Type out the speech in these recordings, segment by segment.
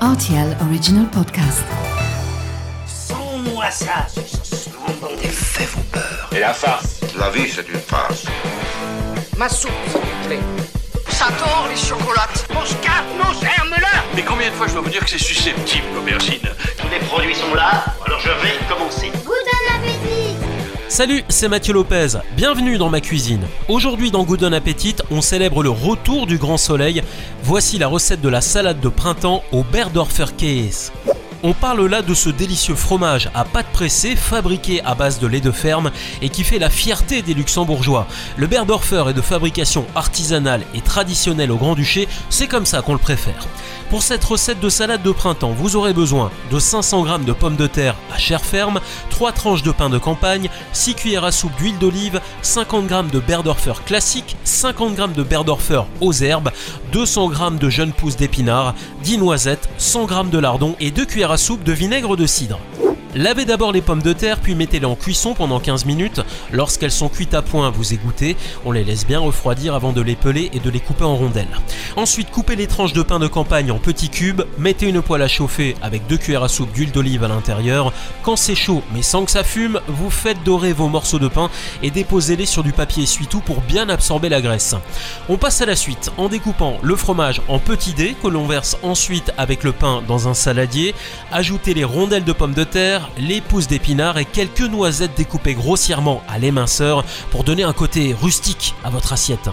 RTL Original Podcast. Sans-moi ça, ce Les faits vous peur. Et la farce La vie, c'est une farce. Ma soupe, s'il vous plaît. Ça tord les chocolates. Mon scarpe, mon germe-là Mais combien de fois je dois vous dire que c'est susceptible, l'aubergine? Tous les produits sont là, alors je vais commencer. Salut, c'est Mathieu Lopez. Bienvenue dans ma cuisine. Aujourd'hui dans Good Appetit, on célèbre le retour du grand soleil. Voici la recette de la salade de printemps au Berdorfer Käse. On parle là de ce délicieux fromage à pâte pressée fabriqué à base de lait de ferme et qui fait la fierté des luxembourgeois. Le Berdorfer est de fabrication artisanale et traditionnelle au Grand-Duché, c'est comme ça qu'on le préfère. Pour cette recette de salade de printemps, vous aurez besoin de 500 g de pommes de terre à chair ferme, 3 tranches de pain de campagne, 6 cuillères à soupe d'huile d'olive, 50 g de Berdorfer classique, 50 g de Berdorfer aux herbes, 200 g de jeunes pousses d'épinards, 10 noisettes, 100 g de lardons et 2 cuillères à soupe de vinaigre de cidre. Lavez d'abord les pommes de terre puis mettez-les en cuisson pendant 15 minutes. Lorsqu'elles sont cuites à point, vous égouttez. On les laisse bien refroidir avant de les peler et de les couper en rondelles. Ensuite, coupez les tranches de pain de campagne en petits cubes. Mettez une poêle à chauffer avec 2 cuillères à soupe d'huile d'olive à l'intérieur. Quand c'est chaud mais sans que ça fume, vous faites dorer vos morceaux de pain et déposez-les sur du papier essuie-tout pour bien absorber la graisse. On passe à la suite en découpant le fromage en petits dés que l'on verse ensuite avec le pain dans un saladier. Ajoutez les rondelles de pommes de terre, les pousses d'épinards et quelques noisettes découpées grossièrement à l'éminceur pour donner un côté rustique à votre assiette.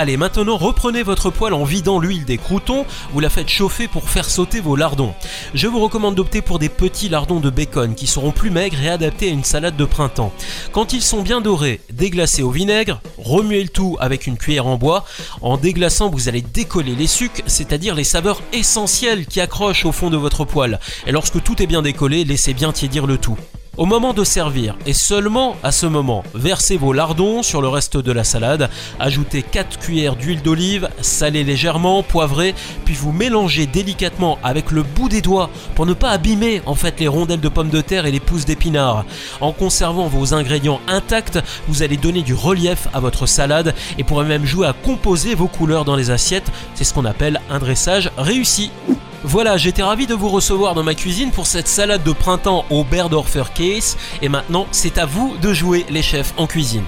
Allez, maintenant reprenez votre poêle en vidant l'huile des croutons, vous la faites chauffer pour faire sauter vos lardons. Je vous recommande d'opter pour des petits lardons de bacon qui seront plus maigres et adaptés à une salade de printemps. Quand ils sont bien dorés, déglacez au vinaigre, remuez le tout avec une cuillère en bois. En déglaçant, vous allez décoller les sucs, c'est-à-dire les saveurs essentielles qui accrochent au fond de votre poêle. Et lorsque tout est bien décollé, laissez bien tiédir le tout. Au moment de servir, et seulement à ce moment, versez vos lardons sur le reste de la salade, ajoutez 4 cuillères d'huile d'olive, salez légèrement, poivrez, puis vous mélangez délicatement avec le bout des doigts pour ne pas abîmer en fait les rondelles de pommes de terre et les pousses d'épinards. En conservant vos ingrédients intacts, vous allez donner du relief à votre salade et pourrez même jouer à composer vos couleurs dans les assiettes. C'est ce qu'on appelle un dressage réussi. Voilà, j'étais ravi de vous recevoir dans ma cuisine pour cette salade de printemps au Berdorfer Case. Et maintenant, c'est à vous de jouer les chefs en cuisine.